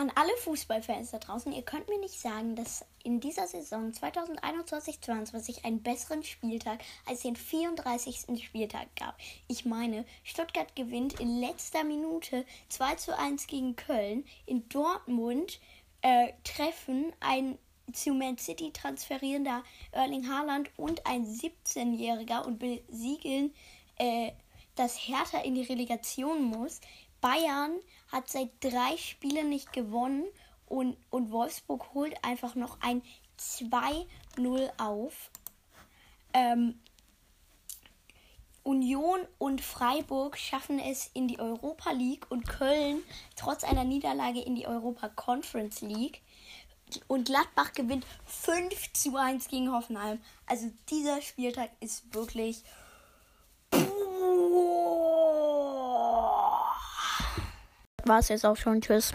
An alle Fußballfans da draußen, ihr könnt mir nicht sagen, dass in dieser Saison 2021-22 einen besseren Spieltag als den 34. Spieltag gab. Ich meine, Stuttgart gewinnt in letzter Minute 2 zu 1 gegen Köln. In Dortmund äh, treffen ein zu Man City transferierender Erling Haaland und ein 17-Jähriger und besiegeln, äh, dass Hertha in die Relegation muss. Bayern hat seit drei Spielen nicht gewonnen und, und Wolfsburg holt einfach noch ein 2-0 auf. Ähm, Union und Freiburg schaffen es in die Europa League und Köln trotz einer Niederlage in die Europa Conference League. Und Gladbach gewinnt 5 zu 1 gegen Hoffenheim. Also dieser Spieltag ist wirklich. War es jetzt auch schon. Tschüss.